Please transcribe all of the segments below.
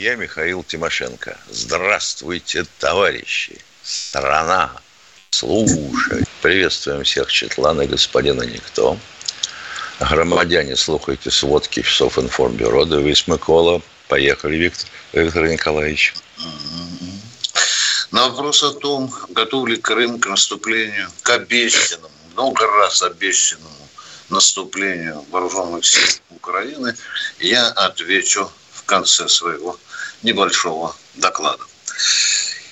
Я Михаил Тимошенко. Здравствуйте, товарищи. Страна. Слушай. Приветствуем всех Четлана и господина Никто. Громадяне, слухайте сводки часов информбюро. Девись Микола. Поехали, Виктор, Виктор Николаевич. На вопрос о том, готов ли Крым к наступлению, к обещанному, много раз обещанному наступлению вооруженных сил Украины, я отвечу в конце своего небольшого доклада.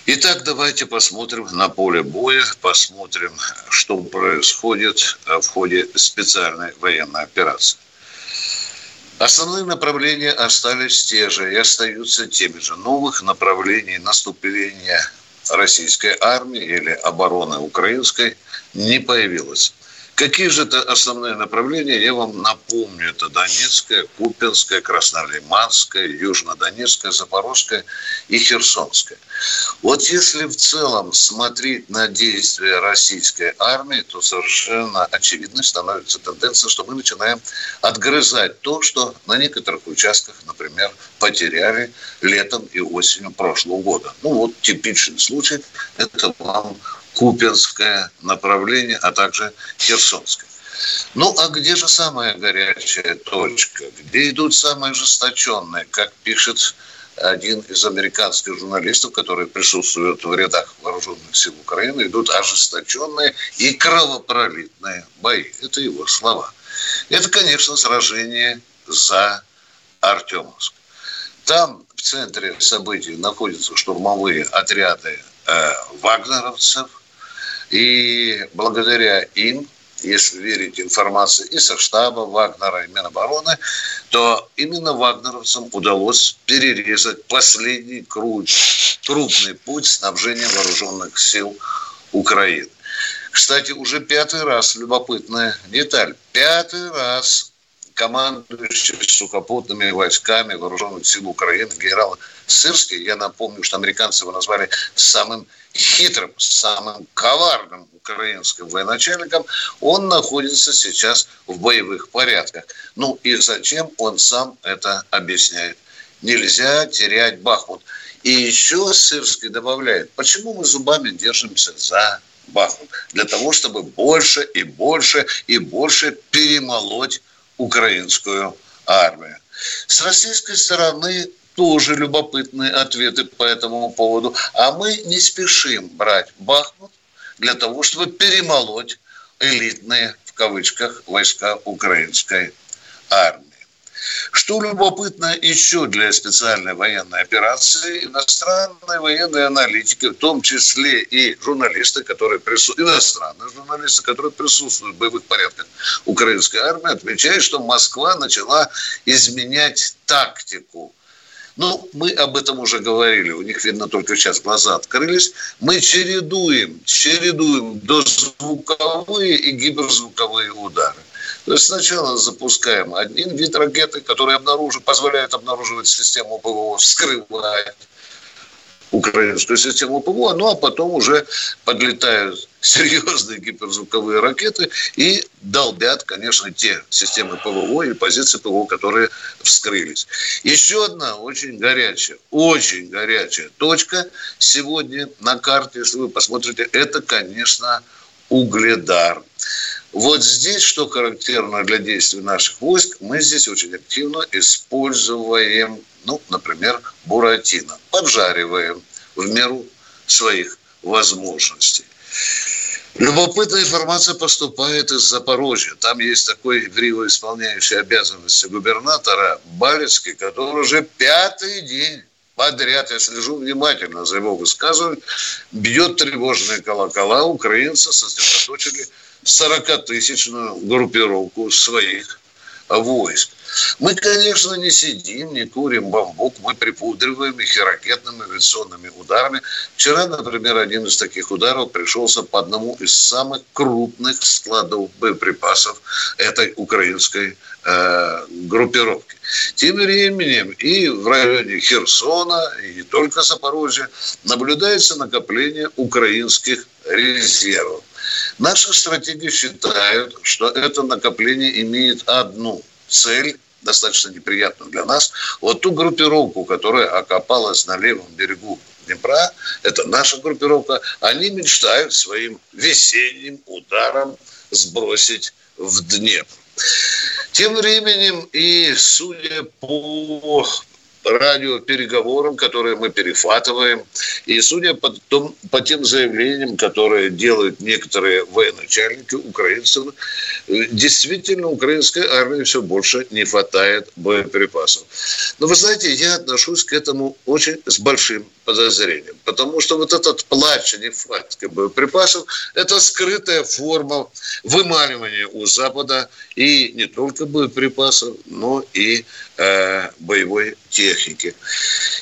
Итак, давайте посмотрим на поле боя, посмотрим, что происходит в ходе специальной военной операции. Основные направления остались те же и остаются теми же. Новых направлений наступления российской армии или обороны украинской не появилось. Какие же это основные направления, я вам напомню. Это Донецкая, Купинская, Краснолиманская, Южнодонецкая, Запорожская и Херсонская. Вот если в целом смотреть на действия российской армии, то совершенно очевидной становится тенденция, что мы начинаем отгрызать то, что на некоторых участках, например, потеряли летом и осенью прошлого года. Ну вот типичный случай – это вам Купинское направление, а также Херсонское. Ну, а где же самая горячая точка? Где идут самые ожесточенные, как пишет один из американских журналистов, который присутствует в рядах вооруженных сил Украины, идут ожесточенные и кровопролитные бои. Это его слова. Это, конечно, сражение за Артемовск. Там в центре событий находятся штурмовые отряды э, вагнеровцев, и благодаря им, если верить информации и со штаба Вагнера, и Минобороны, то именно вагнеровцам удалось перерезать последний крупный путь снабжения вооруженных сил Украины. Кстати, уже пятый раз любопытная деталь. Пятый раз командующий сухопутными войсками вооруженных сил Украины генерал Сырский, я напомню, что американцы его назвали самым хитрым, самым коварным украинским военачальником, он находится сейчас в боевых порядках. Ну и зачем он сам это объясняет? Нельзя терять Бахмут. И еще Сырский добавляет, почему мы зубами держимся за Бахмут? Для того, чтобы больше и больше и больше перемолоть украинскую армию. С российской стороны тоже любопытные ответы по этому поводу. А мы не спешим брать Бахмут для того, чтобы перемолоть элитные, в кавычках, войска украинской армии. Что любопытно еще для специальной военной операции, иностранные военные аналитики, в том числе и журналисты, которые присутствуют, иностранные журналисты, которые присутствуют в боевых порядках украинской армии, отмечают, что Москва начала изменять тактику ну, мы об этом уже говорили, у них, видно, только сейчас глаза открылись. Мы чередуем, чередуем дозвуковые и гиперзвуковые удары. То есть сначала запускаем один вид ракеты, который обнаружит, позволяет обнаруживать систему ПВО, вскрывать украинскую систему ПВО, ну а потом уже подлетают серьезные гиперзвуковые ракеты и долбят, конечно, те системы ПВО и позиции ПВО, которые вскрылись. Еще одна очень горячая, очень горячая точка сегодня на карте, если вы посмотрите, это, конечно, Угледар. Вот здесь, что характерно для действий наших войск, мы здесь очень активно используем, ну, например, буратино. Поджариваем в меру своих возможностей. Любопытная информация поступает из Запорожья. Там есть такой игриво исполняющий обязанности губернатора Балецкий, который уже пятый день подряд, я слежу внимательно за его высказыванием, бьет тревожные колокола. Украинцы сосредоточили 40-тысячную группировку своих войск. Мы, конечно, не сидим, не курим бамбук, мы припудриваем их и ракетными авиационными ударами. Вчера, например, один из таких ударов пришелся по одному из самых крупных складов боеприпасов этой украинской э, группировки. Тем временем и в районе Херсона, и не только Запорожья, наблюдается накопление украинских резервов. Наши стратеги считают, что это накопление имеет одну цель, достаточно неприятную для нас. Вот ту группировку, которая окопалась на левом берегу Днепра, это наша группировка, они мечтают своим весенним ударом сбросить в Днепр. Тем временем и судя по радиопереговорам, которые мы перехватываем, и судя по, том, по тем заявлениям, которые делают некоторые военачальники украинцев, действительно украинской армии все больше не хватает боеприпасов. Но вы знаете, я отношусь к этому очень с большим подозрением, потому что вот этот плач о нехватке боеприпасов – это скрытая форма вымаливания у Запада и не только боеприпасов, но и э, боевой техники.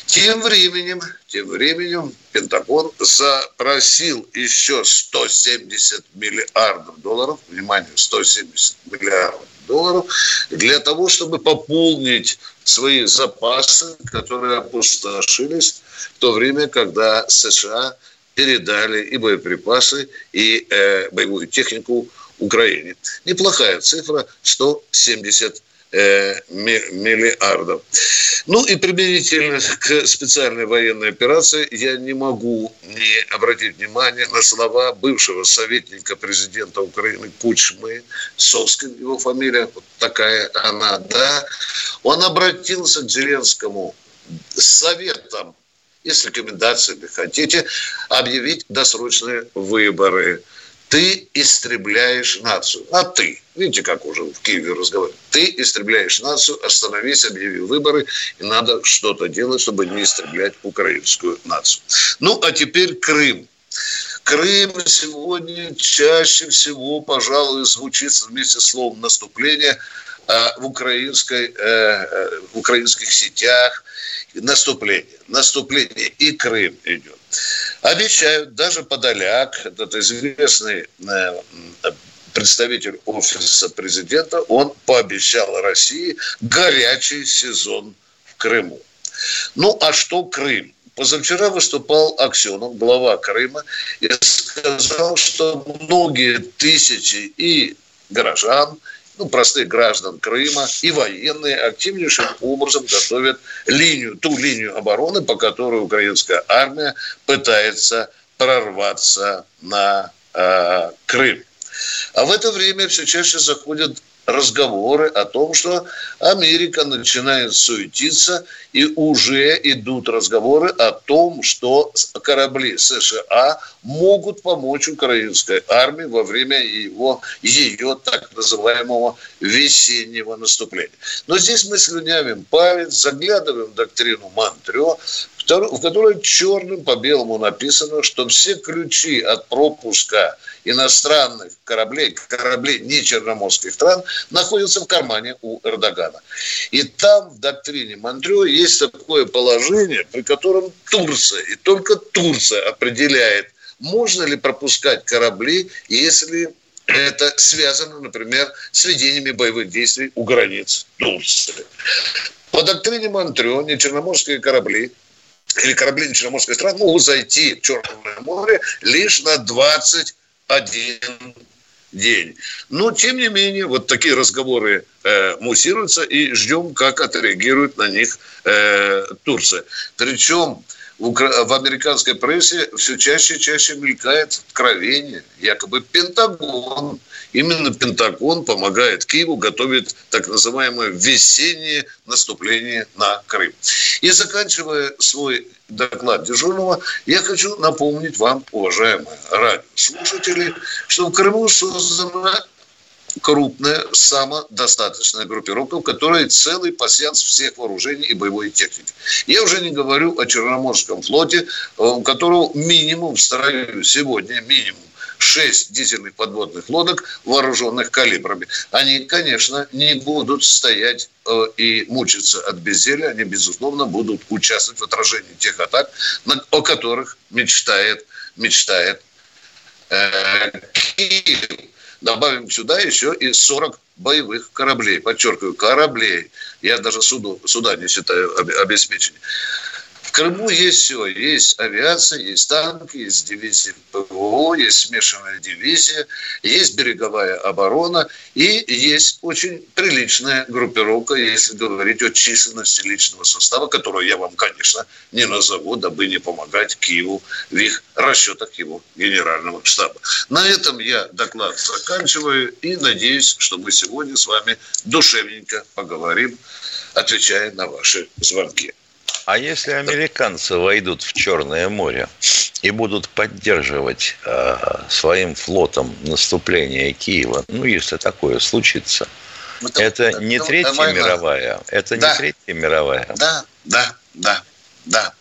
Тем временем, тем временем Пентагон запросил еще 170 миллиардов долларов, внимание, 170 миллиардов долларов, для того, чтобы пополнить свои запасы, которые опустошились в то время, когда США передали и боеприпасы, и э, боевую технику Украине. Неплохая цифра, 170 Э, миллиардов. Ну и применительно к специальной военной операции я не могу не обратить внимание на слова бывшего советника президента Украины Кучмы, Соскин его фамилия, вот такая она, да, он обратился к Зеленскому с советом и с рекомендациями, хотите, объявить досрочные выборы – ты истребляешь нацию. А ты, видите, как уже в Киеве разговаривают, ты истребляешь нацию, остановись, объяви выборы, и надо что-то делать, чтобы не истреблять украинскую нацию. Ну, а теперь Крым. Крым сегодня чаще всего, пожалуй, звучит вместе с словом наступление а, в, украинской, э, э, в украинских сетях. Наступление. Наступление. И Крым идет. Обещают, даже Подоляк, этот известный э, представитель офиса президента, он пообещал России горячий сезон в Крыму. Ну, а что Крым? Позавчера выступал Аксенов, глава Крыма, и сказал, что многие тысячи и горожан, ну, простых граждан Крыма и военные активнейшим образом готовят линию, ту линию обороны, по которой украинская армия пытается прорваться на э, Крым. А в это время все чаще заходят разговоры о том, что Америка начинает суетиться, и уже идут разговоры о том, что корабли США могут помочь украинской армии во время его, ее так называемого весеннего наступления. Но здесь мы слюнявим палец, заглядываем в доктрину Монтрё, в которой черным по белому написано, что все ключи от пропуска иностранных кораблей, кораблей не черноморских стран, находятся в кармане у Эрдогана. И там в доктрине Монтрё есть такое положение, при котором Турция, и только Турция определяет, можно ли пропускать корабли, если это связано, например, с ведениями боевых действий у границ Турции. По доктрине Монтрё черноморские корабли или корабли Черноморской страны могут зайти в Черное море лишь на 21 день. Но, тем не менее, вот такие разговоры э, муссируются и ждем, как отреагирует на них э, Турция. Причем в, американской прессе все чаще и чаще мелькает откровение. Якобы Пентагон Именно Пентагон помогает Киеву готовить так называемое весеннее наступление на Крым. И заканчивая свой доклад дежурного, я хочу напомнить вам, уважаемые радиослушатели, что в Крыму создана крупная, самодостаточная группировка, в которой целый пассианс всех вооружений и боевой техники. Я уже не говорю о Черноморском флоте, у которого минимум в строю сегодня, минимум шесть дизельных подводных лодок, вооруженных калибрами. Они, конечно, не будут стоять э, и мучиться от безделия. Они, безусловно, будут участвовать в отражении тех атак, о которых мечтает, мечтает э, Киев. Добавим сюда еще и 40 боевых кораблей. Подчеркиваю, кораблей. Я даже суду, суда не считаю обеспечения. Крыму есть все. Есть авиация, есть танки, есть дивизия ПВО, есть смешанная дивизия, есть береговая оборона и есть очень приличная группировка, если говорить о численности личного состава, которую я вам, конечно, не назову, дабы не помогать Киеву в их расчетах его генерального штаба. На этом я доклад заканчиваю и надеюсь, что мы сегодня с вами душевненько поговорим, отвечая на ваши звонки. А если американцы войдут в Черное море и будут поддерживать э, своим флотом наступление Киева, ну, если такое случится, ну, это ну, не Третья война. мировая, это да. не Третья мировая. Да, да, да, да.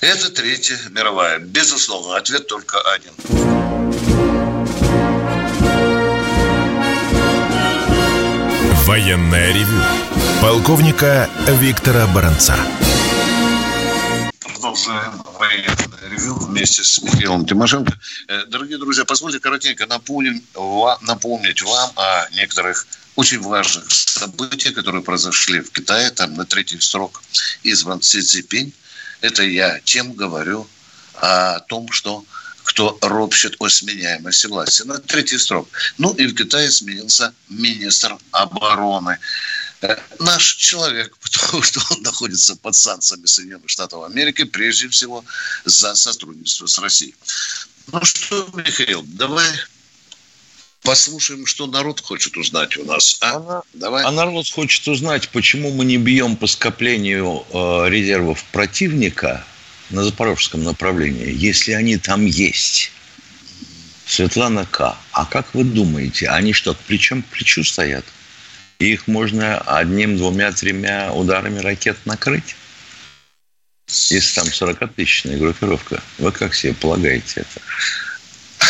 Это Третья мировая. Безусловно, ответ только один. Военная ревю. Полковника Виктора Баранца продолжаем ревю вместе с Михаилом Тимошенко. Э, дорогие друзья, позвольте коротенько напомнить вам о некоторых очень важных событиях, которые произошли в Китае, там на третий срок избран Си Цзипинь. Это я тем говорю о том, что кто ропщет о сменяемости власти. На третий срок. Ну и в Китае сменился министр обороны. Наш человек, потому что он находится под санкциями Соединенных Штатов Америки, прежде всего за сотрудничество с Россией. Ну что, Михаил, давай послушаем, что народ хочет узнать у нас. А, а, давай. а народ хочет узнать, почему мы не бьем по скоплению э, резервов противника на запорожском направлении, если они там есть. Светлана К. А как вы думаете, они что, плечом к плечу стоят? Их можно одним, двумя, тремя ударами ракет накрыть? Если там 40-тысячная группировка. Вы как себе полагаете это?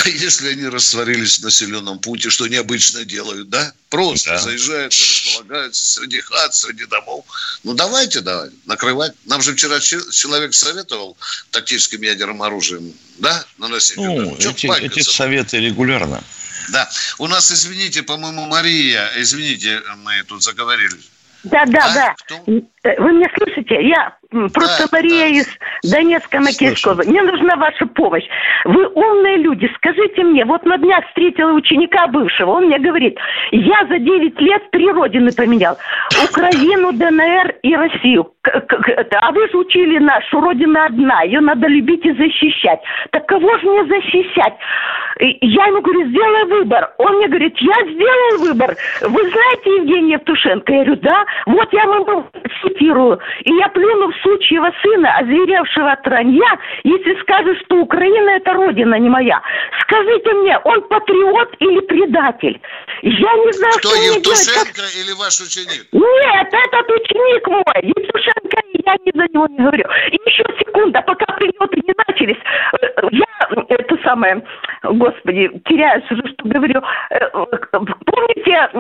А если они растворились в населенном пункте, что необычно делают, да? Просто да. заезжают, располагаются среди хат, среди домов. Ну, давайте, давай, накрывать. Нам же вчера человек советовал тактическим ядерным оружием, да, наносить ну, удар. Эти, эти советы регулярно. Да. У нас, извините, по-моему, Мария, извините, мы тут заговорили. Да, да, а? да. Кто? Вы меня слышите? Я просто да, Мария да. из Донецка Макейского. Мне нужна ваша помощь. Вы умные люди. Скажите мне, вот на днях встретила ученика бывшего. Он мне говорит, я за 9 лет три родины поменял. Украину, ДНР и Россию. А вы же учили нас, что родина одна. Ее надо любить и защищать. Так кого же мне защищать? Я ему говорю, сделай выбор. Он мне говорит, я сделал выбор. Вы знаете Евгения Евтушенко? Я говорю, да. Вот я вам цитирую. И я плюну в сучьего сына, озверевшего от ранья, если скажет, что Украина это родина не моя. Скажите мне, он патриот или предатель? Я не знаю, Кто, что Евтушенко делать. или ваш ученик? Нет, этот ученик мой. Евтушенко, я не за него не говорю. И еще секунда, пока прилеты не начались. Э, я, это самое, господи, теряюсь уже, что говорю. Э, помните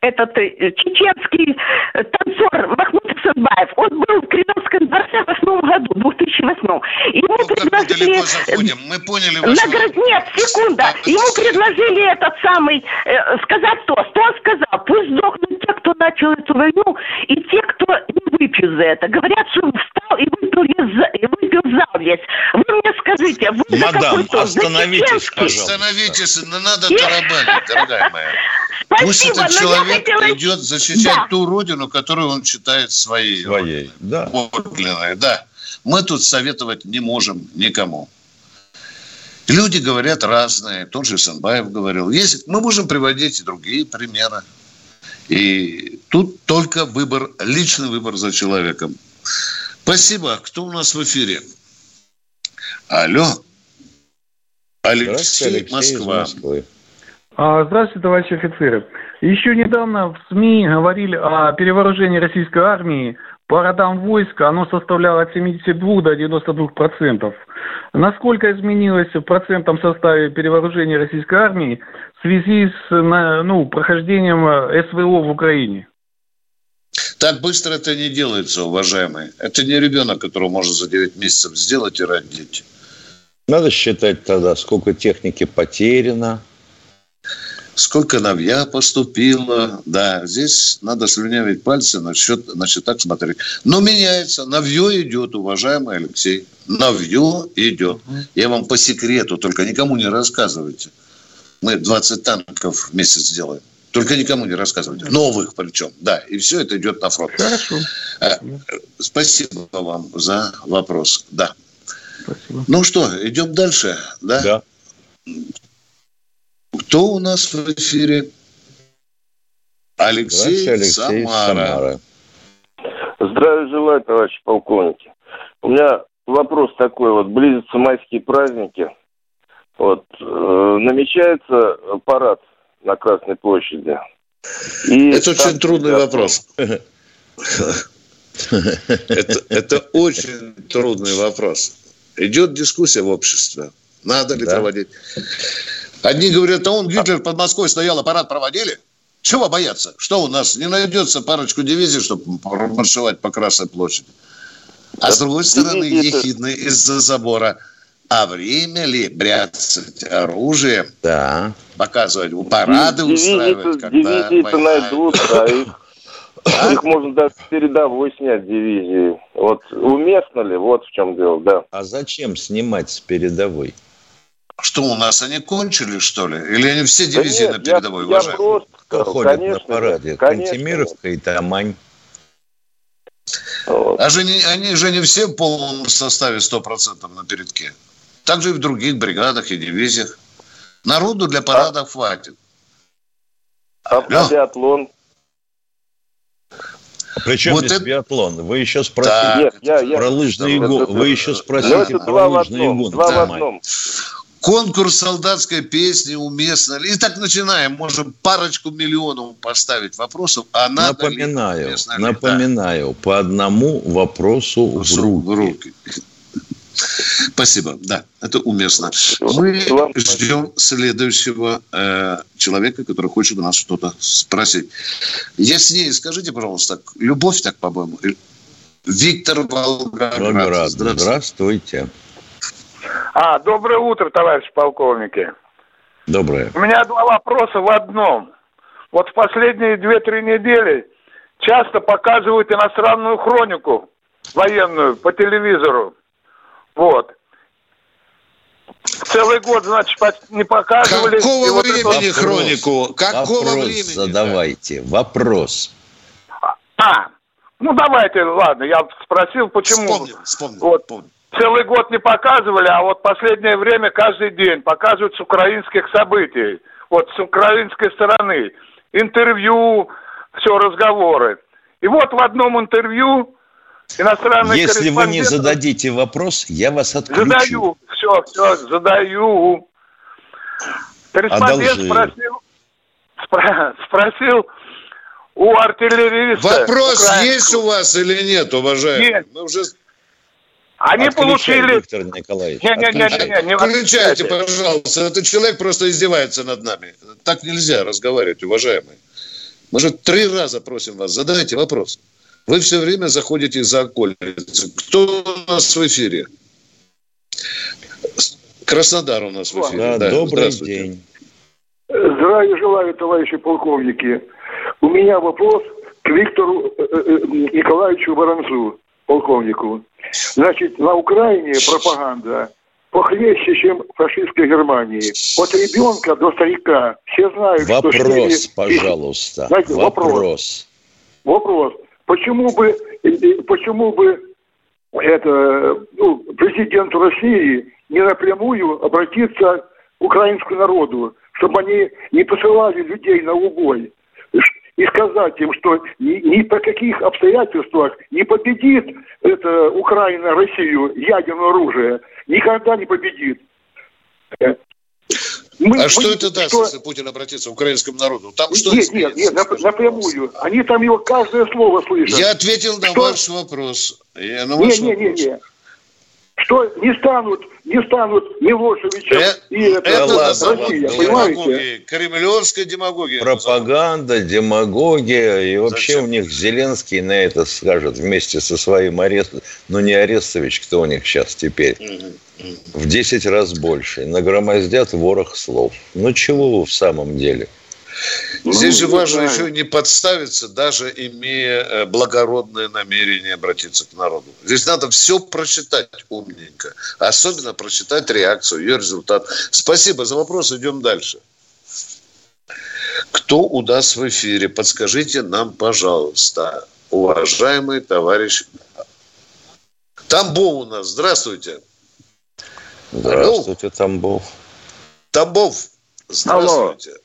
этот э, чеченский танцор Махмуд Садбаев? Он был в Кремлевском дворце в восьмом году, в 2008. Ему ну, предложили... Мы поняли ваш... Наград... Нет, секунда. Ему предложили этот самый... Э, сказать тост. Он сказал, пусть сдохнут те, кто начал эту войну, и те, кто не выпьют за это. Говорят, что он встал и выпил, и выпил зал весь. Вы мне скажите, вы Мадам, за какой тост? остановитесь, пожалуйста. Остановитесь, надо тарабанить, дорогая моя. Спасибо, Пусть этот человек хотела... идет защищать да. ту родину, которую он считает своей. Своей, да. Подлинной, да. Мы тут советовать не можем никому. Люди говорят разные. Тот же Санбаев говорил. Есть, мы можем приводить и другие примеры. И тут только выбор, личный выбор за человеком. Спасибо. Кто у нас в эфире? Алло. Алексей, Алексей Москва. А, здравствуйте, товарищи офицеры. Еще недавно в СМИ говорили о перевооружении российской армии по родам войска оно составляло от 72 до 92 процентов. Насколько изменилось в процентном составе перевооружения российской армии в связи с ну, прохождением СВО в Украине? Так быстро это не делается, уважаемые. Это не ребенок, которого можно за 9 месяцев сделать и родить. Надо считать тогда, сколько техники потеряно, сколько новья поступило. Да, здесь надо слюнявить пальцы насчет, значит, так смотреть. Но меняется. Новье идет, уважаемый Алексей. Новье идет. Я вам по секрету, только никому не рассказывайте. Мы 20 танков в месяц делаем. Только никому не рассказывайте. Новых причем. Да, и все это идет на фронт. Хорошо. Э, спасибо вам за вопрос. Да. Спасибо. Ну что, идем дальше? Да. да. Кто у нас в эфире? Алексей, Алексей Самара. Самара. Здравия желаю, товарищи полковники. У меня вопрос такой, вот близятся майские праздники, вот, э, намечается парад на Красной площади. И это очень трудный вопрос. Это, это очень трудный вопрос. Идет дискуссия в обществе. Надо ли да. проводить. Одни говорят, а он, Гитлер под Москвой стоял, аппарат проводили? Чего бояться? Что у нас, не найдется парочку дивизий, чтобы маршировать по Красной площади? А с другой стороны, ехидно из-за забора. А время ли бряцать оружием? Да. Показывать, парады дивизии устраивать, когда Дивизии-то найдут, да, их, а? их можно даже с передовой снять дивизии. Вот уместно ли? Вот в чем дело, да. А зачем снимать с передовой? Что у нас, они кончили, что ли? Или они все дивизии да нет, на передовой, я, я просто, Кто ходит конечно, на параде? Конечно. Кантемировка и Тамань. Вот. А же не, они же не все в полном составе 100% на передке. Также и в других бригадах и дивизиях. Народу для парада а? хватит. А Лё. биатлон? Причем вот здесь это... биатлон? Вы еще спросили Нет, я, я, про лыжные гонки. Вы еще спросите про лыжные гонки. Два в одном. Конкурс солдатской песни уместно И так начинаем. Можем парочку миллионов поставить вопросов. А надо напоминаю, напоминаю, да. по одному вопросу в руки. В руки. Спасибо, да, это уместно. Мы ждем следующего э, человека, который хочет у нас что-то спросить. Яснее скажите, пожалуйста, любовь так, по-моему. Виктор Волгоград. Здравствуйте. Здравствуйте. А, доброе утро, товарищ полковники. Доброе. У меня два вопроса в одном. Вот в последние две-три недели часто показывают иностранную хронику военную по телевизору. Вот. Целый год, значит, не показывали. Какого вот времени это... хронику? Какого Вопрос времени? задавайте. Вопрос. А, ну давайте, ладно, я спросил, почему. Вспомнил, вспомнил. Вот. Вспомнил целый год не показывали, а вот последнее время каждый день показывают с украинских событий, вот с украинской стороны. Интервью, все, разговоры. И вот в одном интервью иностранный Если вы не зададите вопрос, я вас отключу. Задаю, все, все, задаю. Корреспондент спросил, спро, спросил у артиллериста... Вопрос украинского. есть у вас или нет, уважаемый? Нет. Мы уже они Отключай, получили... Виктор Николаевич. Не, не, не, не, не, не Отключайте, пожалуйста. Этот человек просто издевается над нами. Так нельзя разговаривать, уважаемые. Мы же три раза просим вас, задайте вопрос. Вы все время заходите за окольницы. Кто у нас в эфире? Краснодар у нас в эфире. Да, да, добрый день. Здравия желаю, товарищи полковники. У меня вопрос к Виктору э, э, Николаевичу Воронцу, полковнику. Значит, на Украине пропаганда похлеще, чем в фашистской Германии. От ребенка до старика все знают, вопрос, что... Вопрос, пожалуйста. Знаете, вопрос. Вопрос. Почему бы, почему бы это, ну, президенту России не напрямую обратиться к украинскому народу, чтобы они не посылали людей на убой, и сказать им, что ни, ни по каких обстоятельствах не победит это Украина Россию ядерное оружие. Никогда не победит. Мы, а мы, что это даст, что... если Путин обратится к украинскому народу? Там что Нет, нет, нет, напрямую. Они там его каждое слово слышат. Я ответил на что... ваш вопрос. Я на ваш не, вопрос. не, не, не что не станут, не станут Милошевичем э, и это, это Россия, понимаете? Кремлевская демагогия. Пропаганда, демагогия, и вообще Зачем? у них Зеленский на это скажет вместе со своим арестом, ну не Арестович, кто у них сейчас теперь, в 10 раз больше, нагромоздят ворох слов. Ну чего вы в самом деле? Ну, Здесь же важно знаю. еще не подставиться, даже имея э, благородное намерение обратиться к народу. Здесь надо все прочитать умненько. Особенно прочитать реакцию, ее результат. Спасибо за вопрос. Идем дальше. Кто у нас в эфире? Подскажите нам, пожалуйста, уважаемый товарищ. Тамбов у нас. Здравствуйте. Здравствуйте, Тамбов. Тамбов. Здравствуйте. Алло.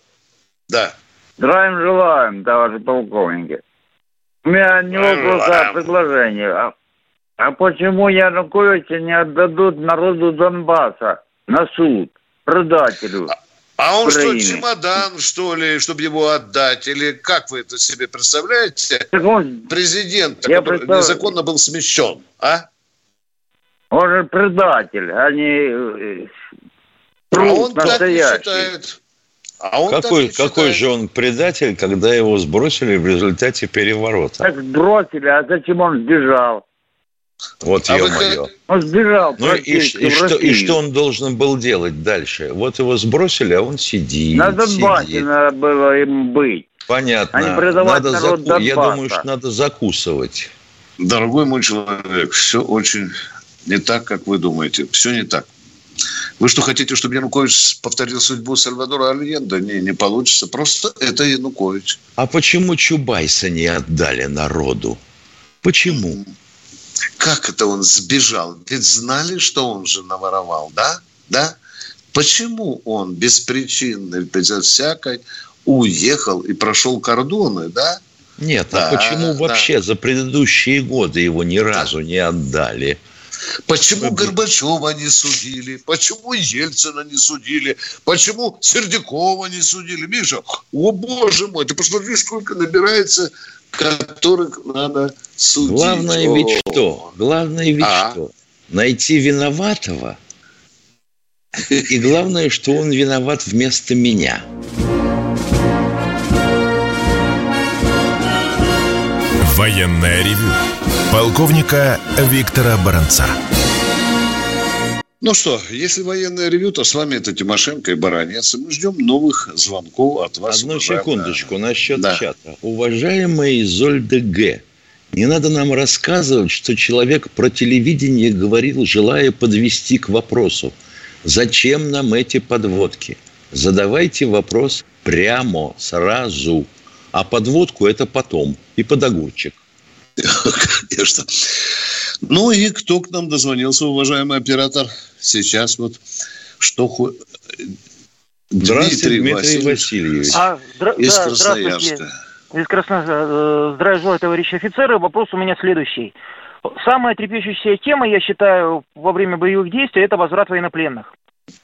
Да. Здравия желаем, товарищи полковники. У меня не вопрос, а предложение. А, а почему Януковича не отдадут народу Донбасса на суд, предателю? А, а он Украины. что, чемодан, что ли, чтобы его отдать? Или как вы это себе представляете? он, Президент, который представляю. незаконно был смещен, а? Он же предатель, а не а он так не считает. А он какой, какой же он предатель, когда его сбросили в результате переворота? Так сбросили, а зачем он сбежал? Вот а ё-моё. Он сбежал. Ну и, и, что, и что он должен был делать дальше? Вот его сбросили, а он сидит. На Донбассе сидит. надо было им быть. Понятно. А надо заку... Я думаю, что надо закусывать. Дорогой мой человек, все очень не так, как вы думаете. Все не так. Вы что, хотите, чтобы Янукович повторил судьбу Сальвадора Альенда? Не, не получится. Просто это Янукович. А почему Чубайса не отдали народу? Почему? Как это он сбежал? Ведь знали, что он же наворовал, да? Да? Почему он безо всякой, уехал и прошел кордоны, да? Нет, а да, а почему да. вообще за предыдущие годы его ни разу да. не отдали? Почему Горбачева не судили? Почему Ельцина не судили? Почему Сердюкова не судили? Миша, о боже мой, ты посмотри, сколько набирается, которых надо судить. Главное о. ведь что? Главное ведь а? что? Найти виноватого. И главное, что он виноват вместо меня. Военная ревю полковника Виктора Баранца. Ну что, если военное ревю, то с вами это Тимошенко и Баранец. И мы ждем новых звонков от вас. Одну секундочку насчет да. чата. Уважаемый Изольда Г., не надо нам рассказывать, что человек про телевидение говорил, желая подвести к вопросу. Зачем нам эти подводки? Задавайте вопрос прямо, сразу. А подводку это потом. И под огурчик. Конечно. Ну и кто к нам дозвонился, уважаемый оператор? Сейчас вот что... Здравствуйте, Дмитрий, Дмитрий Васильевич. Васильевич. А, здра- из да, Красноярска. Из Красноярска. Э, здравия желаю, товарищи офицеры. Вопрос у меня следующий. Самая трепещущая тема, я считаю, во время боевых действий, это возврат военнопленных.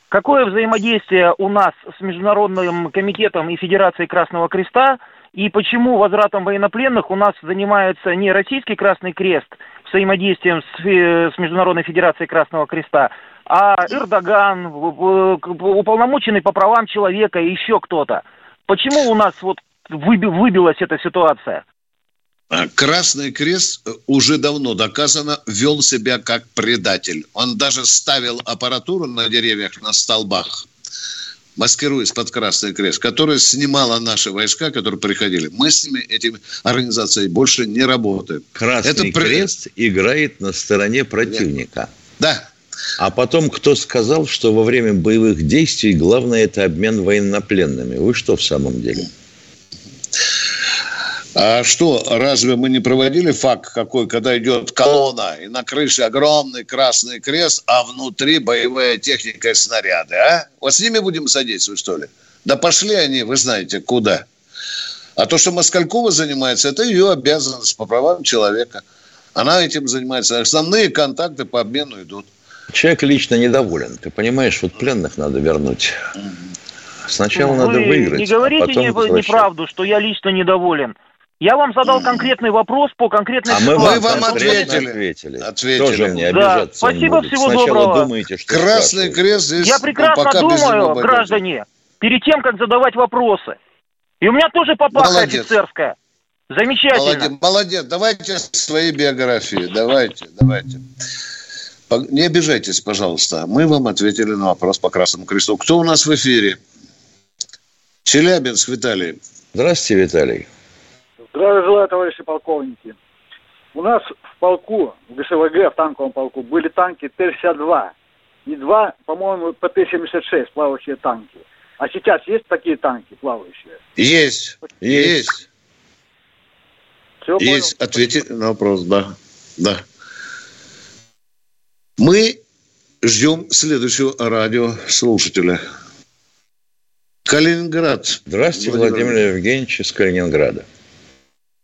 Какое взаимодействие у нас с Международным комитетом и Федерацией Красного Креста – и почему возвратом военнопленных у нас занимается не Российский Красный Крест взаимодействием с, с Международной Федерацией Красного Креста, а Эрдоган, уполномоченный по правам человека и еще кто-то. Почему у нас вот выбилась эта ситуация? Красный Крест э, уже давно доказано вел себя как предатель. Он даже ставил аппаратуру на деревьях, на столбах маскируясь под Красный Крест, которая снимала наши войска, которые приходили. Мы с ними, этими организациями, больше не работаем. Красный Это... Крест играет на стороне противника. Да. А потом кто сказал, что во время боевых действий главное это обмен военнопленными? Вы что в самом деле? А что, разве мы не проводили факт какой, когда идет колонна, и на крыше огромный красный крест, а внутри боевая техника и снаряды, а? Вот с ними будем содействовать, что ли? Да пошли они, вы знаете, куда. А то, что Москалькова занимается, это ее обязанность по правам человека. Она этим занимается. Основные контакты по обмену идут. Человек лично недоволен. Ты понимаешь, вот пленных надо вернуть. Сначала Вы надо выиграть. Не говорите а потом не, неправду, что я лично недоволен. Я вам задал конкретный вопрос по конкретной а ситуации. мы вам ответили. Ответили. ответили. Тоже мне обижаться да. Спасибо, всего Сначала доброго. думаете, что Красный крест здесь Я прекрасно пока думаю, граждане, перед тем, как задавать вопросы. И у меня тоже папаха Молодец. офицерская. Замечательно. Молодец, молодец. Давайте свои биографии. Давайте, давайте. Не обижайтесь, пожалуйста. Мы вам ответили на вопрос по Красному Кресту. Кто у нас в эфире? Челябинск, Виталий. Здравствуйте, Виталий. Здравия желаю, товарищи полковники. У нас в полку, в ГШВГ, в танковом полку, были танки Т-62 и два, по-моему, ПТ-76, плавающие танки. А сейчас есть такие танки плавающие? Есть, есть. Все есть, понял? ответьте на вопрос, да, да. Мы ждем следующего радиослушателя. Калининград. Здравствуйте, Владимир, Владимир Евгеньевич из Калининграда.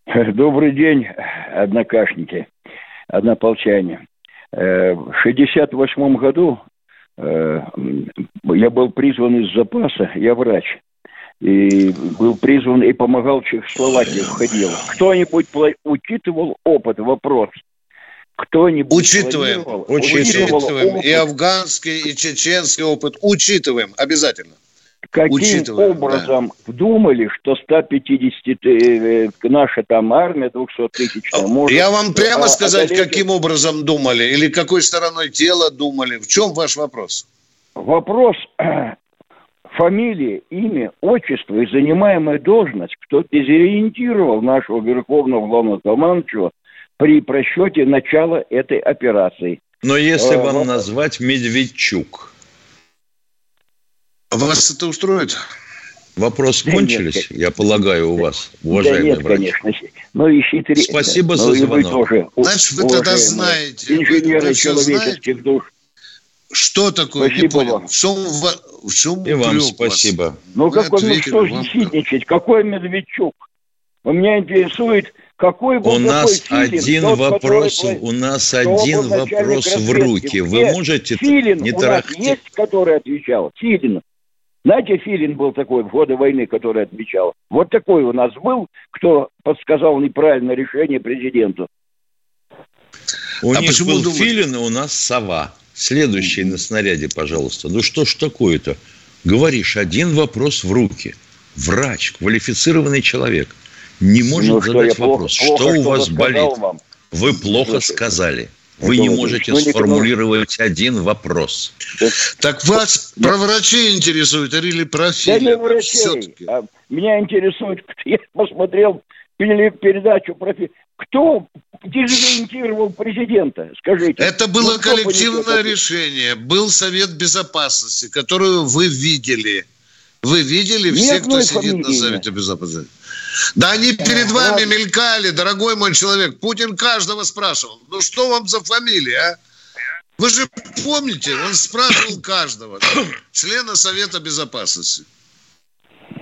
Добрый день, однокашники, однополчане. Э, в 68 году э, я был призван из запаса, я врач. И был призван и помогал Чехословакии, входил. Кто-нибудь учитывал опыт, вопрос – кто-нибудь учитываем, учитываем, учитываем и афганский, и чеченский опыт учитываем обязательно. Каким учитываем, образом да. думали, что 150 э, наша там армия 200 тысяч может... Я вам прямо а, сказать, одолеть... каким образом думали или какой стороной тела думали. В чем ваш вопрос? Вопрос фамилия, имя, отчество и занимаемая должность, кто дезориентировал нашего верховного главного командующего при просчете начала этой операции. Но если э, вам назвать Медведчук. Вас это устроит? Вопрос да кончились, нет, я полагаю, у вас, уважаемый да нет, врач. конечно. Но ищите... Спасибо но за звонок. Тоже, Значит, вы тогда знаете. Инженеры человеческих душ. Что такое? Спасибо не понял. Вам. В чем, в чем И вам спасибо. Вас? Ну, какой, ну что же хитничать? Какой Медведчук? У меня интересует, какой был у нас Филин, один тот, вопрос, который, у нас один вопрос в руки. Вы можете Филин не у нас есть, который отвечал? Филин. Знаете, Филин был такой в годы войны, который отвечал. Вот такой у нас был, кто подсказал неправильное решение президенту. У а них был думаете? Филин, у нас сова. Следующий на снаряде, пожалуйста. Ну что ж такое-то? Говоришь, один вопрос в руки. Врач, квалифицированный человек – не может ну, задать вопрос, плохо, что у вас болит. Вам. Вы плохо Слушайте, сказали. Вы не можете ну, сформулировать один вопрос. Так вас да. про врачей интересует или про фильм? Да не врачей. А меня интересует, я посмотрел передачу про кто дезориентировал президента, скажите. Это было ну, коллективное решение. Был Совет Безопасности, которую вы видели. Вы видели все, кто сидит на Совете Безопасности? Да они перед вами мелькали, дорогой мой человек. Путин каждого спрашивал. Ну что вам за фамилия, а? Вы же помните, он спрашивал каждого, члена Совета Безопасности.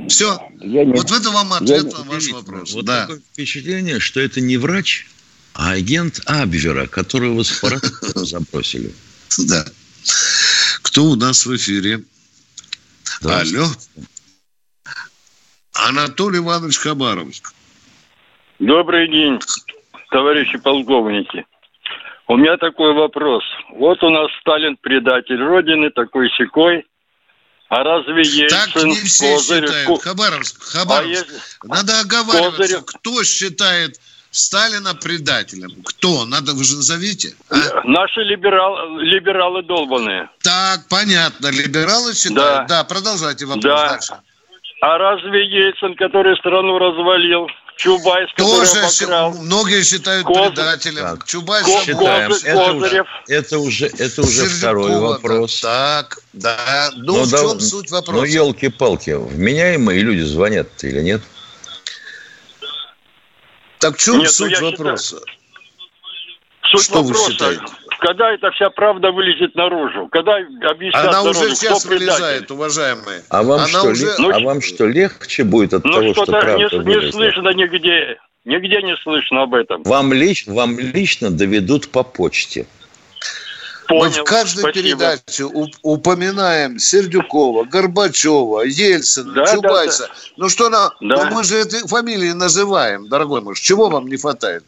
Все. Я не, вот это вам ответ на ваш вопрос. Вот да. такое впечатление, что это не врач, а агент Абвера, которого с забросили. Да. Кто у нас в эфире? Алло. Анатолий Иванович Хабаровск. Добрый день, товарищи полковники. У меня такой вопрос. Вот у нас Сталин предатель Родины, такой секой. А разве Ельцин, Так не все Козырев... считают. Хабаровск, Хабаровск. А если... Надо оговариваться, Козырев... кто считает Сталина предателем. Кто? Надо, вы же назовите. А? Наши либерал, либералы долбанные. Так, понятно. Либералы считают. Да, да продолжайте вопрос да. дальше. А разве Ельцин, который страну развалил, Чубайс, Тоже обокрал. Многие считают Коз... предателем. Так. Чубайс Ко... считаем. Это уже, это уже, это уже второй вопрос. Так, да. Ну, но в чем да, суть вопроса? Ну, елки-палки, вменяемые люди звонят или нет? Так в чем нет, ну, суть вопроса? Считаю... Суть Что вопроса, вы считаете? Когда эта вся правда вылезет наружу? Когда объяснят Она народу, уже сейчас вылезает, уважаемые. А вам, что, уже... ли... а вам что, легче будет от ну, того, что, что правда не, вылезла? не слышно нигде. Нигде не слышно об этом. Вам, лично, вам лично доведут по почте. Понял. Мы в каждой Спасибо. передаче упоминаем Сердюкова, Горбачева, Ельцина, да, Чубайса. Да, да. Ну что нам, да. ну мы же эти фамилии называем, дорогой муж. Чего вам не хватает?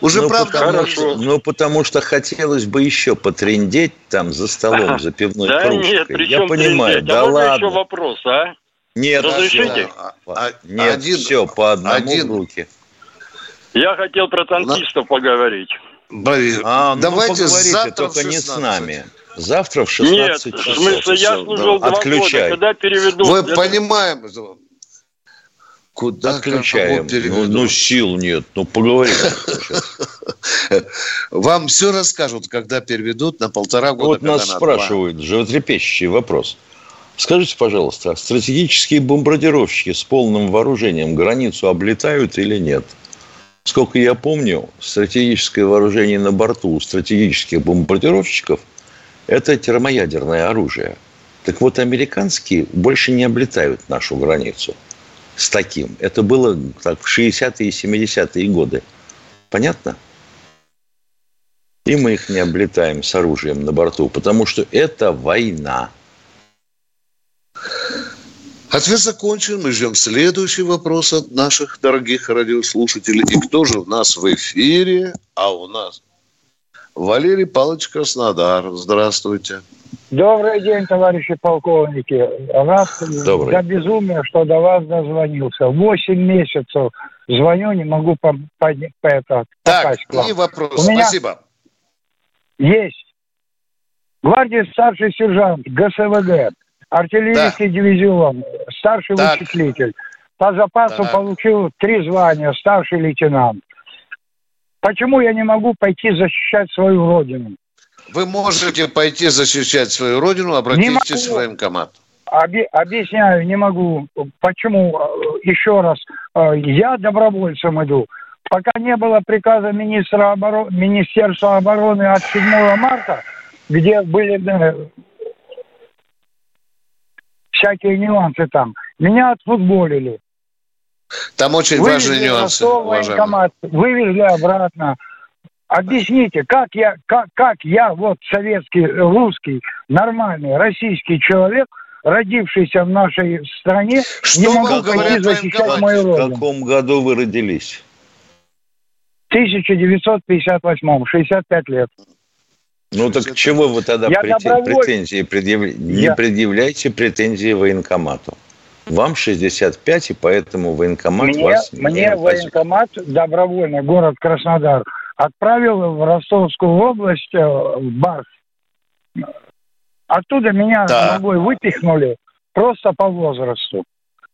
Уже ну, правда потому, Ну, потому что хотелось бы еще потрендеть там за столом, за пивной да кружкой. Нет, Я понимаю, трендеть? да а ладно. еще вопрос, а? Нет, Разрешите? А, а, нет, один, все, по одному один. в руки. Я хотел про танкистов На... поговорить. Борис, а, ну давайте завтра только не с нами. Завтра в 16 Нет, часов. в смысле, я служил два года, когда переведу... Вы это... понимаем, Куда Отключаем. Ну, ну, сил нет. Ну, поговорим. Вам все расскажут, когда переведут на полтора года. Вот нас спрашивают, животрепещущий вопрос. Скажите, пожалуйста, стратегические бомбардировщики с полным вооружением границу облетают или нет? Сколько я помню, стратегическое вооружение на борту у стратегических бомбардировщиков – это термоядерное оружие. Так вот, американские больше не облетают нашу границу с таким. Это было так, в 60-е и 70-е годы. Понятно? И мы их не облетаем с оружием на борту, потому что это война. Ответ закончен. Мы ждем следующий вопрос от наших дорогих радиослушателей. И кто же у нас в эфире? А у нас Валерий Павлович Краснодар. Здравствуйте. Добрый день, товарищи полковники. Раз Добрый. до безумия, что до вас дозвонился. Восемь месяцев звоню, не могу по, по, по это, так, попасть к вам. и вопрос. У меня Спасибо. Есть. Гвардии старший сержант ГСВГ артиллерийский да. дивизион, старший так. вычислитель. По запасу так. получил три звания, старший лейтенант. Почему я не могу пойти защищать свою родину? Вы можете пойти защищать свою родину, обратитесь в военкомат. Оби- объясняю, не могу. Почему? Еще раз. Я добровольцем иду. Пока не было приказа министра оборон... Министерства обороны от 7 марта, где были всякие нюансы там. Меня отфутболили. Там очень вывезли важный нюанс. Военкомат, вывезли обратно. Объясните, как я, как, как я, вот советский, русский, нормальный, российский человек, родившийся в нашей стране, Что не могу пойти защищать мою родину. В каком году вы родились? В 1958, 65 лет. Ну так чего вы тогда я претензии предъяв... не я... предъявляйте претензии военкомату? Вам 65, и поэтому военкомат мне, вас не Мне военкомат добровольно, город Краснодар, отправил в Ростовскую область, э, в Барс. Оттуда меня да. ногой выпихнули просто по возрасту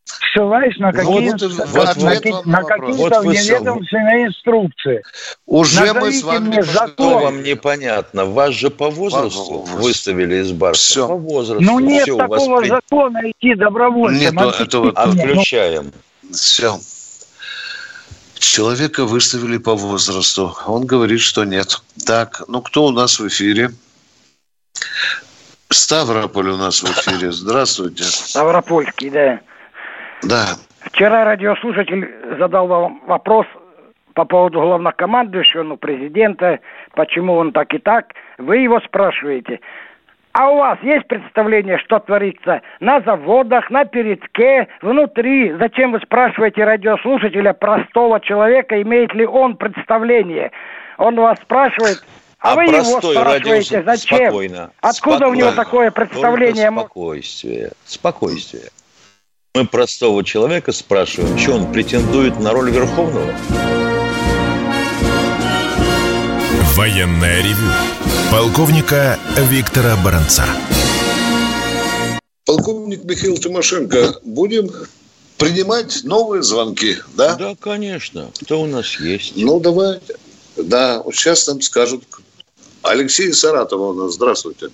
ссылаясь на какие-то вот, на, на какие-то вот неведомственные инструкции. Уже Назовите мы с вами мне закон. Что вам непонятно? Вас же по возрасту по выставили из барса. Все. По возрасту. Ну нет Все, такого при... закона идти добровольцем. Нет, ну, это вот отключаем. Все. Человека выставили по возрасту. Он говорит, что нет. Так, ну кто у нас в эфире? Ставрополь у нас в эфире. Здравствуйте. Ставропольский, да. Да. Вчера радиослушатель задал вам вопрос по поводу главнокомандующего, ну, президента, почему он так и так. Вы его спрашиваете. А у вас есть представление, что творится на заводах, на передке, внутри? Зачем вы спрашиваете радиослушателя, простого человека, имеет ли он представление? Он вас спрашивает, а, а вы его спрашиваете, зачем? Спокойно. Откуда спокойно. у него такое представление? Только спокойствие. Спокойствие. Мы простого человека спрашиваем, что он претендует на роль Верховного? Военная ревю. Полковника Виктора Баранца. Полковник Михаил Тимошенко, будем принимать новые звонки, да? Да, конечно. Кто у нас есть? Ну, давай. Да, вот сейчас нам скажут. Алексей Саратова у нас. Здравствуйте.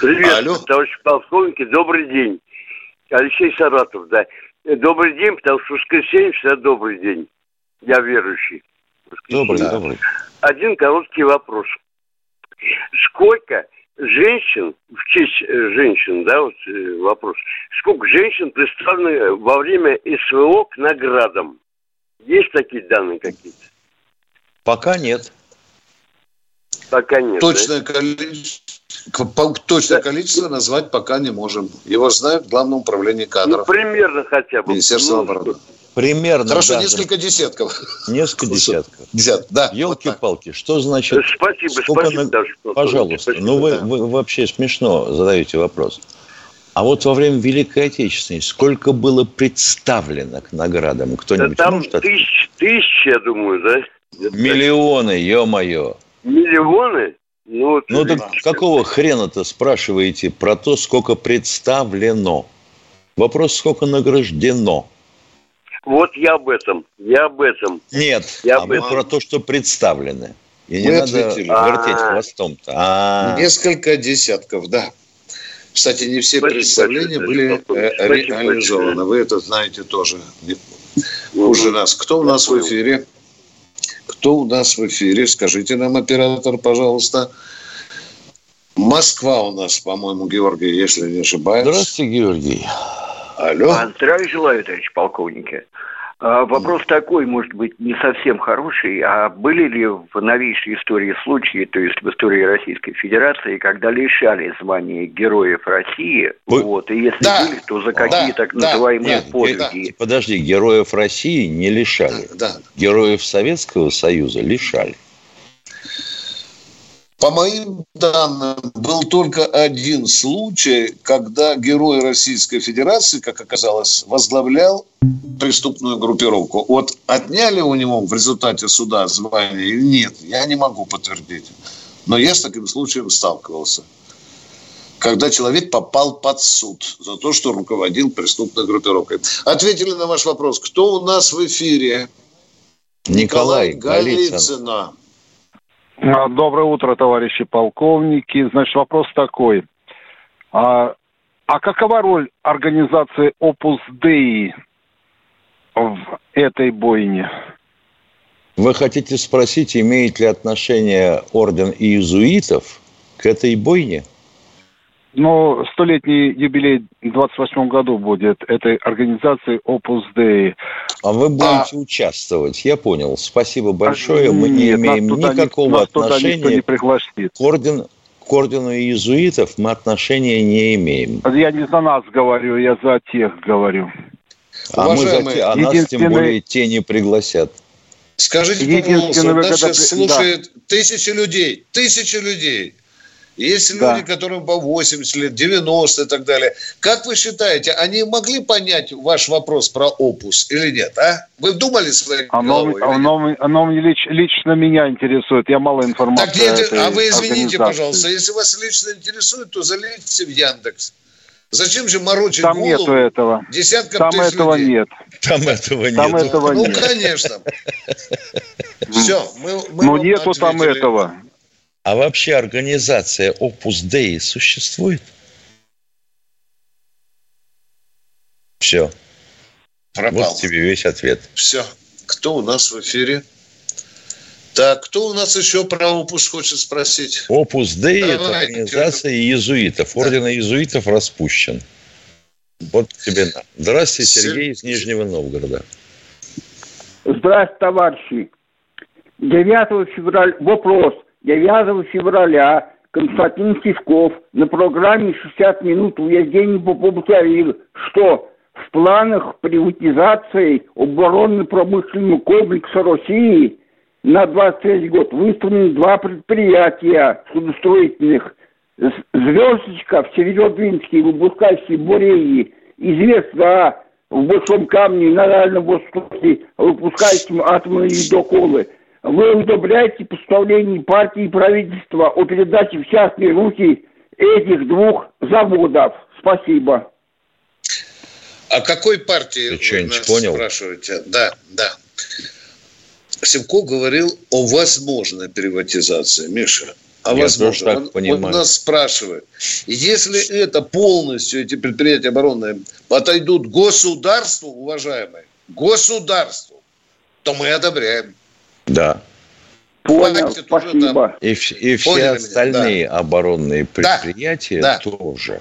Привет, Алло. товарищ полковники. Добрый день. Алексей Саратов, да. Добрый день, потому что воскресенье всегда добрый день. Я верующий. Добрый, да. добрый. Один короткий вопрос. Сколько женщин, в честь э, женщин, да, вот э, вопрос, сколько женщин представлены во время СВО к наградам? Есть такие данные какие-то? Пока нет. Пока нет. Точное да? количество Точное да. количество назвать пока не можем. Его знают в Главном управлении кадров. Ну, примерно хотя бы. Министерство ну, обороны. Примерно. Хорошо, даже. несколько десятков. Несколько десятков. Десят, да. Елки-палки, вот что значит? Спасибо, спасибо. На... Даже, Пожалуйста. Спасибо, ну, вы, да. вы вообще смешно задаете вопрос. А вот во время Великой Отечественной сколько было представлено к наградам? Кто-нибудь да там может тысяч, тысячи, я думаю, да? Миллионы, ё-моё. Миллионы? Ну, ну так какого хрена-то спрашиваете про то, сколько представлено? Вопрос, сколько награждено? Вот я об этом, я об этом. Нет, я об а этом. про то, что представлены. И не надо вертеть А-а-а. хвостом-то. А-а-а. Несколько десятков, да. Кстати, не все Спасибо представления большое, были э, реализованы. Вы это знаете тоже уже нас. Кто у нас в эфире? Кто у нас в эфире? Скажите нам, оператор, пожалуйста. Москва у нас, по-моему, Георгий, если не ошибаюсь. Здравствуйте, Георгий. Алло. Здравия желаю, товарищ полковники. А, вопрос такой, может быть, не совсем хороший. А были ли в новейшей истории случаи, то есть в истории Российской Федерации, когда лишали звания Героев России? Вы... Вот, и если да, были, то за какие да, так называемые да, подвиги? Да. Подожди, Героев России не лишали. Да, да. Героев Советского Союза лишали. По моим данным, был только один случай, когда герой Российской Федерации, как оказалось, возглавлял преступную группировку. Вот отняли у него в результате суда звание или нет, я не могу подтвердить. Но я с таким случаем сталкивался. Когда человек попал под суд за то, что руководил преступной группировкой. Ответили на ваш вопрос. Кто у нас в эфире? Николай, Николай Голицын. Голицына. А, доброе утро, товарищи полковники. Значит, вопрос такой. А, а какова роль организации Opus Dei в этой бойне? Вы хотите спросить, имеет ли отношение орден иезуитов к этой бойне? Но столетний юбилей в 28 году будет этой организации Opus Dei. А вы будете а... участвовать, я понял. Спасибо большое. Мы Нет, не имеем никакого не, отношения не к, орден, к ордену иезуитов, мы отношения не имеем. Я не за нас говорю, я за тех говорю. А Уважаемые, мы за те, а нас тем более те не пригласят. Скажите, пожалуйста, нас сейчас слушает да. тысячи людей, тысячи людей – есть да. люди, которым по 80 лет, 90 и так далее. Как вы считаете, они могли понять ваш вопрос про опус или нет, а? Вы думали своей оно, головой? Оно, оно лич, лично меня интересует, я мало информации. Так, нет, а вы извините, пожалуйста, если вас лично интересует, то залейте в Яндекс. Зачем же морочить Там голову нету этого. десяткам Там этого людей? нет. Там этого нет. Там этого ну, нет. конечно. Все, мы, мы Ну, нету ответили. там этого. А вообще организация Opus Dei существует? Все. Пропал. Вот тебе весь ответ. Все. Кто у нас в эфире? Так, кто у нас еще про Опус хочет спросить? Опус Dei – это организация иезуитов. Орден да. иезуитов распущен. Вот тебе на. Здравствуйте, Сергей из Нижнего Новгорода. Здравствуйте, товарищи. 9 февраля вопрос. 9 февраля Константин Сивков на программе «60 минут уездений по заявил, что в планах приватизации оборонно-промышленного комплекса России на 23 год выставлены два предприятия судостроительных «Звездочка» в Северодвинске и выпускающей Бореи. Известно в Большом Камне на Дальнем Востоке выпускающим атомные ледоколы – вы удобряете постановление партии и правительства о передаче в частные руки этих двух заводов. Спасибо. А какой партии Ты вы нас понял? спрашиваете? Да, да. Севко говорил о возможной приватизации. Миша, а Я возможно. Так он, понимаю. он нас спрашивает, если это полностью, эти предприятия оборонные, отойдут государству, уважаемые, государству, то мы одобряем. Да. Понял, спасибо. И, и все остальные да. оборонные предприятия да. тоже.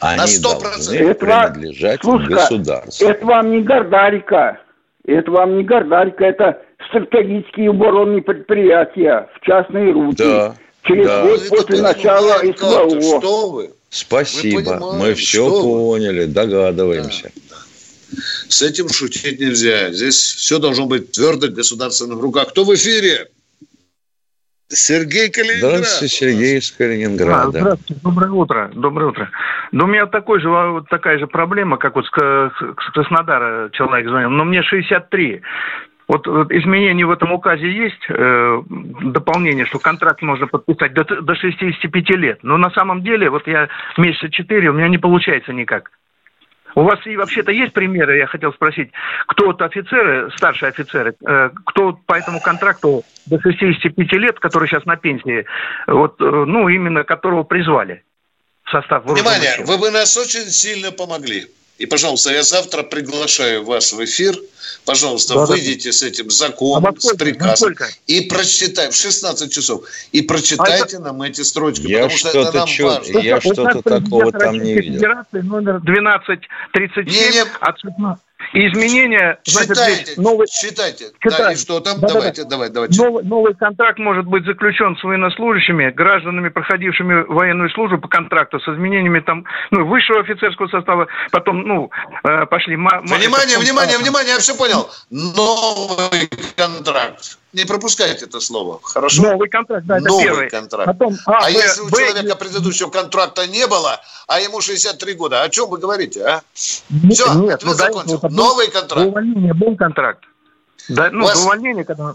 Они На 100%. должны это принадлежать вам, государству. Это вам не гордарика. Это вам не гордарика. Это стратегические оборонные предприятия в частные руки. Да. Через да. год ну, после начала СВО. Что вы? Спасибо, вы мы все поняли, догадываемся. Да, да. С этим шутить нельзя. Здесь все должно быть твердо в государственных руках. Кто в эфире? Сергей Калининград. Здравствуйте, Сергей из Калининграда. А, здравствуйте, доброе утро. Доброе утро. Да у меня такой же, вот такая же проблема, как вот с, с Краснодара человек звонил, но мне 63. Вот, вот изменения в этом указе есть, э, дополнение, что контракт можно подписать до, до 65 лет. Но на самом деле, вот я месяца 4, у меня не получается никак. У вас и вообще-то есть примеры, я хотел спросить, кто вот офицеры, старшие офицеры, э, кто по этому контракту до 65 лет, который сейчас на пенсии, вот, э, ну, именно которого призвали в состав Внимание, вы бы нас очень сильно помогли. И, пожалуйста, я завтра приглашаю вас в эфир. Пожалуйста, да, выйдите да. с этим законом, а с приказом и прочитайте в 16 часов. И прочитайте а нам эти строчки, я потому что это нам чё, важно. Я что-то такого там не видел. Федерации номер 1237 не, не... от 16 и изменения... Считайте, новый... считайте. Да, и что там? Да, давайте, да, давайте, давайте. Новый, новый контракт может быть заключен с военнослужащими, гражданами, проходившими военную службу по контракту, с изменениями там, ну, высшего офицерского состава, потом, ну, э, пошли... Внимание, внимание, там, внимание, я все понял. Новый контракт. Не пропускайте это слово, хорошо? Новый контракт, да, это Новый первый. контракт. Потом, а, а Б, если у Б, человека предыдущего контракта не было, а ему 63 года, о чем вы говорите, а? Нет, Все, нет, ну, закончил. Да, Новый контракт. Увольнение был контракт. Да, ну, Вас... увольнение, когда...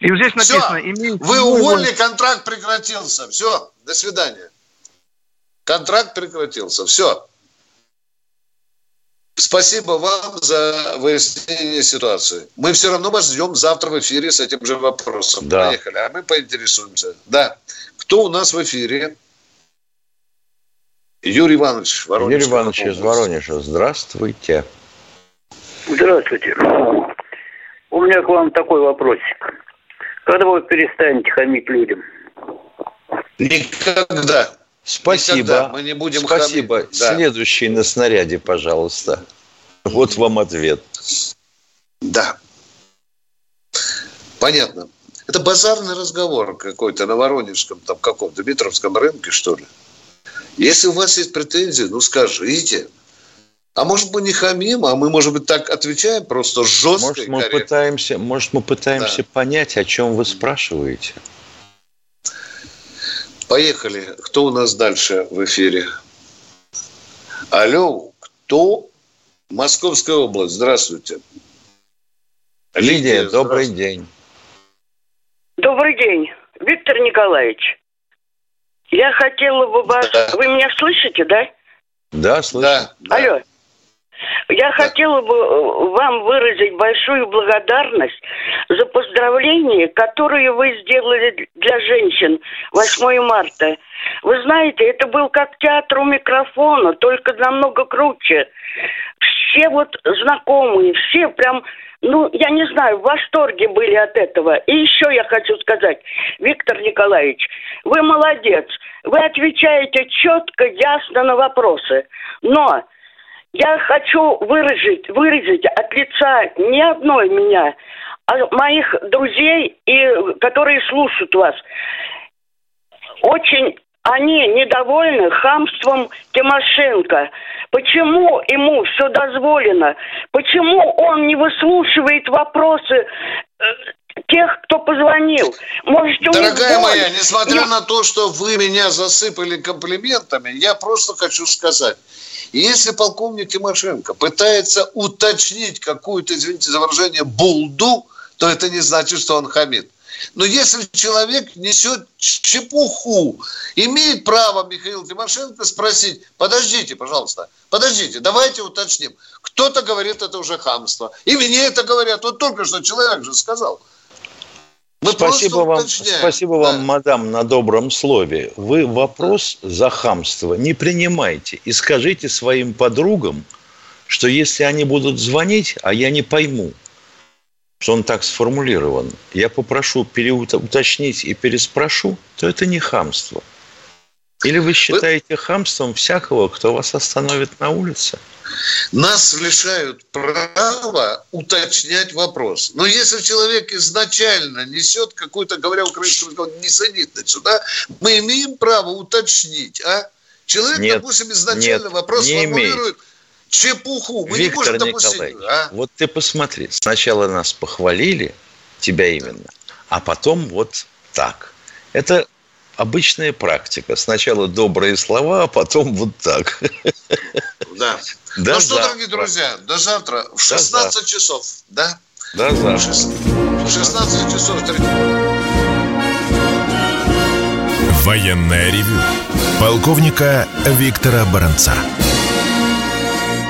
И здесь написано... Все, имеет... вы уволили, контракт прекратился. Все, до свидания. Контракт прекратился. Все. Спасибо вам за выяснение ситуации. Мы все равно вас ждем завтра в эфире с этим же вопросом. Да. Поехали, а мы поинтересуемся. Да. Кто у нас в эфире? Юрий Иванович, Воронеж. Юрий Иванович из Воронежа. Здравствуйте. Здравствуйте. У меня к вам такой вопросик. Когда вы перестанете хамить людям? Никогда. Спасибо. Никогда. Мы не будем Спасибо. Хамить. Да. Следующий на снаряде, пожалуйста. Вот вам ответ. Да. Понятно. Это базарный разговор какой-то на Воронежском, там каком-то Дмитровском рынке, что ли. Если у вас есть претензии, ну скажите. А может мы не хамим, а мы, может быть, так отвечаем просто жестко. Может, мы пытаемся, может, мы пытаемся да. понять, о чем вы спрашиваете. Поехали. Кто у нас дальше в эфире? Алло, кто? Московская область. Здравствуйте. Лидия, Лидия добрый день. Добрый день, Виктор Николаевич. Я хотела бы вас... Да. Вы меня слышите, да? Да, слышу. Да, да. Алло. Я хотела бы э, вам выразить большую благодарность за поздравления, которые вы сделали для женщин 8 марта. Вы знаете, это был как театр у микрофона, только намного круче. Все вот знакомые, все прям, ну, я не знаю, в восторге были от этого. И еще я хочу сказать, Виктор Николаевич, вы молодец. Вы отвечаете четко, ясно на вопросы. Но я хочу выразить, выразить от лица не одной меня, а моих друзей, и, которые слушают вас. Очень они недовольны хамством Тимошенко. Почему ему все дозволено? Почему он не выслушивает вопросы э, тех, кто позвонил. Можете Дорогая моя, несмотря я... на то, что вы меня засыпали комплиментами, я просто хочу сказать, если полковник Тимошенко пытается уточнить какую-то, извините за выражение, булду, то это не значит, что он хамит. Но если человек несет чепуху, имеет право Михаил Тимошенко спросить, подождите, пожалуйста, подождите, давайте уточним. Кто-то говорит, это уже хамство. И мне это говорят. Вот только что человек же сказал – мы спасибо вам, спасибо да. вам, мадам, на добром слове. Вы вопрос за хамство не принимайте и скажите своим подругам, что если они будут звонить, а я не пойму, что он так сформулирован, я попрошу переуточнить и переспрошу, то это не хамство. Или вы считаете вы... хамством всякого, кто вас остановит на улице? Нас лишают права уточнять вопрос. Но если человек изначально несет какую-то, говоря украинским несанитницу, да, мы имеем право уточнить, а? Человек, нет, допустим, изначально нет, вопрос не формулирует имеет. чепуху. Мы Виктор не можем допустить. А? Вот ты посмотри. Сначала нас похвалили, тебя именно, а потом вот так. Это обычная практика. Сначала добрые слова, а потом вот так. Да. До ну что, дорогие друзья, до завтра в 16 до часов, да? До завтра. В 16 часов. Военная ревю. Полковника Виктора Баранца.